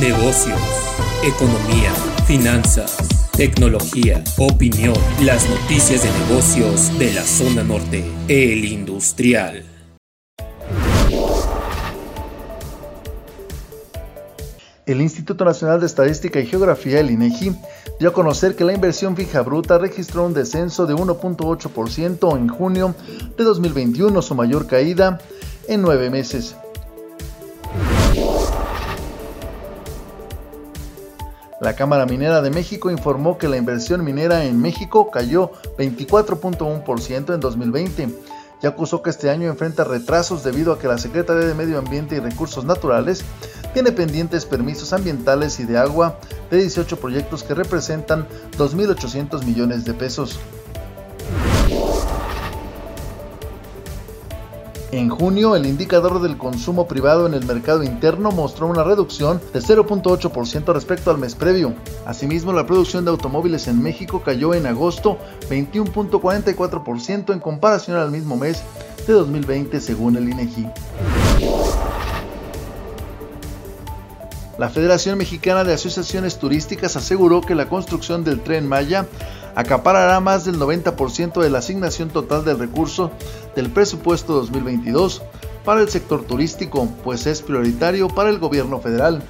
negocios, economía, finanzas, tecnología, opinión, las noticias de negocios de la zona norte, el industrial. El Instituto Nacional de Estadística y Geografía, el INEGI, dio a conocer que la inversión fija bruta registró un descenso de 1.8% en junio de 2021, su mayor caída en nueve meses. La Cámara Minera de México informó que la inversión minera en México cayó 24.1% en 2020 y acusó que este año enfrenta retrasos debido a que la Secretaría de Medio Ambiente y Recursos Naturales tiene pendientes permisos ambientales y de agua de 18 proyectos que representan 2.800 millones de pesos. En junio, el indicador del consumo privado en el mercado interno mostró una reducción de 0.8% respecto al mes previo. Asimismo, la producción de automóviles en México cayó en agosto 21.44% en comparación al mismo mes de 2020 según el INEGI. La Federación Mexicana de Asociaciones Turísticas aseguró que la construcción del tren Maya acaparará más del 90% de la asignación total del recurso del presupuesto 2022 para el sector turístico, pues es prioritario para el gobierno federal.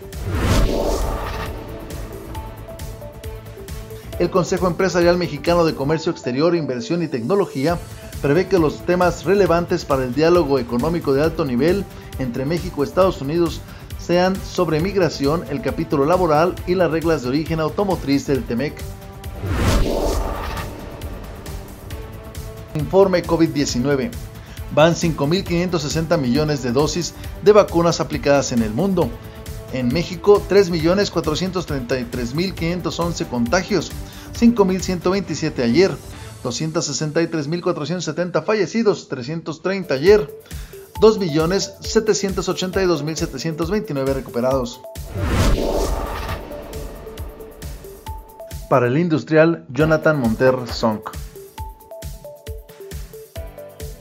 El Consejo Empresarial Mexicano de Comercio Exterior, Inversión y Tecnología prevé que los temas relevantes para el diálogo económico de alto nivel entre México y Estados Unidos sean sobre migración, el capítulo laboral y las reglas de origen automotriz del TEMEC. Informe COVID-19. Van 5.560 millones de dosis de vacunas aplicadas en el mundo. En México, 3.433.511 contagios, 5.127 ayer, 263.470 fallecidos, 330 ayer. 2.782.729 recuperados. Para el industrial Jonathan Monter Sonk.